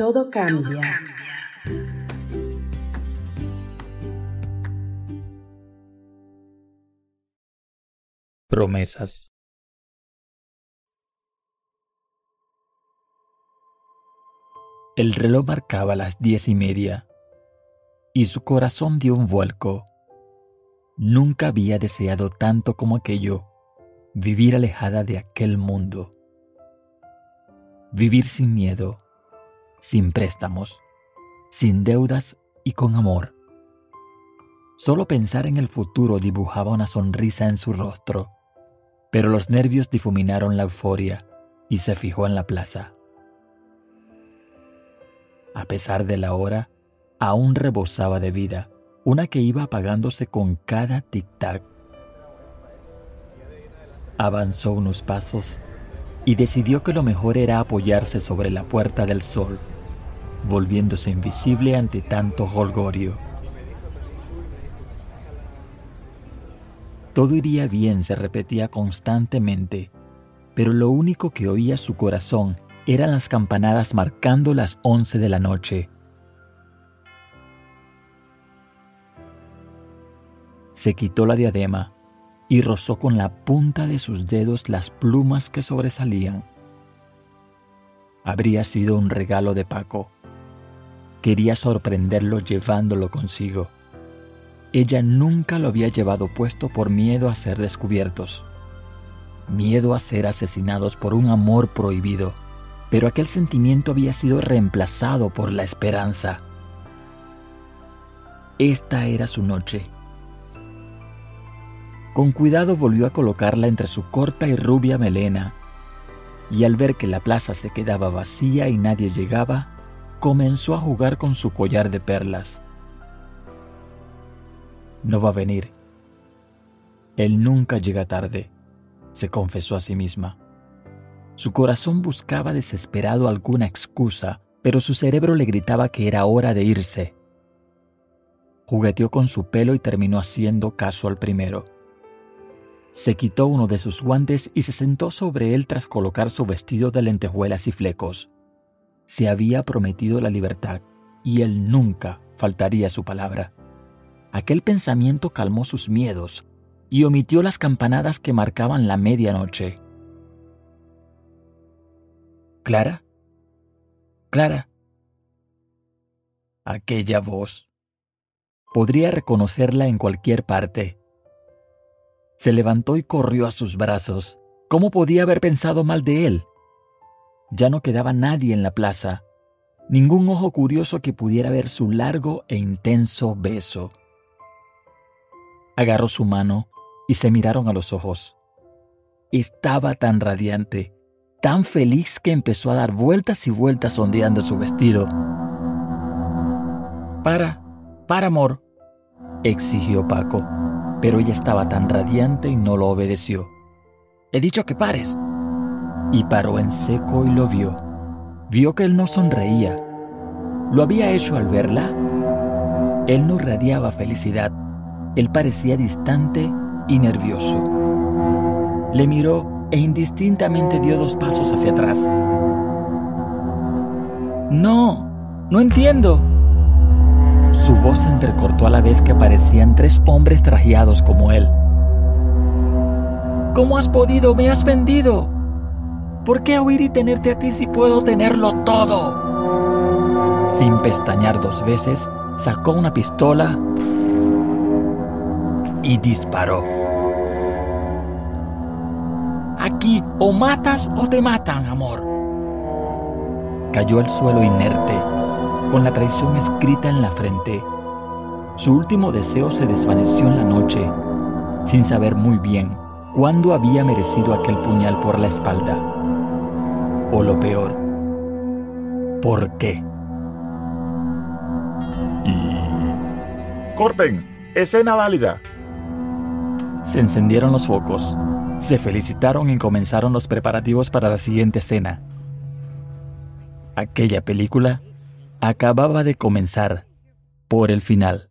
Todo cambia. Promesas. El reloj marcaba las diez y media y su corazón dio un vuelco. Nunca había deseado tanto como aquello, vivir alejada de aquel mundo. Vivir sin miedo, sin préstamos, sin deudas y con amor. Solo pensar en el futuro dibujaba una sonrisa en su rostro, pero los nervios difuminaron la euforia y se fijó en la plaza. A pesar de la hora, aún rebosaba de vida, una que iba apagándose con cada tic-tac. Avanzó unos pasos y decidió que lo mejor era apoyarse sobre la puerta del sol, volviéndose invisible ante tanto holgorio. Todo iría bien, se repetía constantemente, pero lo único que oía su corazón eran las campanadas marcando las once de la noche. Se quitó la diadema y rozó con la punta de sus dedos las plumas que sobresalían. Habría sido un regalo de Paco. Quería sorprenderlo llevándolo consigo. Ella nunca lo había llevado puesto por miedo a ser descubiertos, miedo a ser asesinados por un amor prohibido, pero aquel sentimiento había sido reemplazado por la esperanza. Esta era su noche con cuidado volvió a colocarla entre su corta y rubia melena, y al ver que la plaza se quedaba vacía y nadie llegaba, comenzó a jugar con su collar de perlas. No va a venir. Él nunca llega tarde, se confesó a sí misma. Su corazón buscaba desesperado alguna excusa, pero su cerebro le gritaba que era hora de irse. Jugueteó con su pelo y terminó haciendo caso al primero. Se quitó uno de sus guantes y se sentó sobre él tras colocar su vestido de lentejuelas y flecos. Se había prometido la libertad y él nunca faltaría su palabra. Aquel pensamiento calmó sus miedos y omitió las campanadas que marcaban la medianoche. ¿Clara? Clara. Aquella voz. Podría reconocerla en cualquier parte se levantó y corrió a sus brazos. ¿Cómo podía haber pensado mal de él? Ya no quedaba nadie en la plaza, ningún ojo curioso que pudiera ver su largo e intenso beso. Agarró su mano y se miraron a los ojos. Estaba tan radiante, tan feliz que empezó a dar vueltas y vueltas ondeando su vestido. Para, para, amor, exigió Paco pero ella estaba tan radiante y no lo obedeció. He dicho que pares. Y paró en seco y lo vio. Vio que él no sonreía. ¿Lo había hecho al verla? Él no radiaba felicidad. Él parecía distante y nervioso. Le miró e indistintamente dio dos pasos hacia atrás. No, no entiendo, su voz se entrecortó a la vez que aparecían tres hombres trajeados como él. ¿Cómo has podido? Me has vendido. ¿Por qué huir y tenerte a ti si puedo tenerlo todo? Sin pestañear dos veces, sacó una pistola y disparó. Aquí o matas o te matan, amor. Cayó al suelo inerte con la traición escrita en la frente. Su último deseo se desvaneció en la noche, sin saber muy bien cuándo había merecido aquel puñal por la espalda. O lo peor, ¿por qué? Y... ¡Corten! ¡Escena válida! Se encendieron los focos, se felicitaron y comenzaron los preparativos para la siguiente escena. Aquella película acababa de comenzar por el final.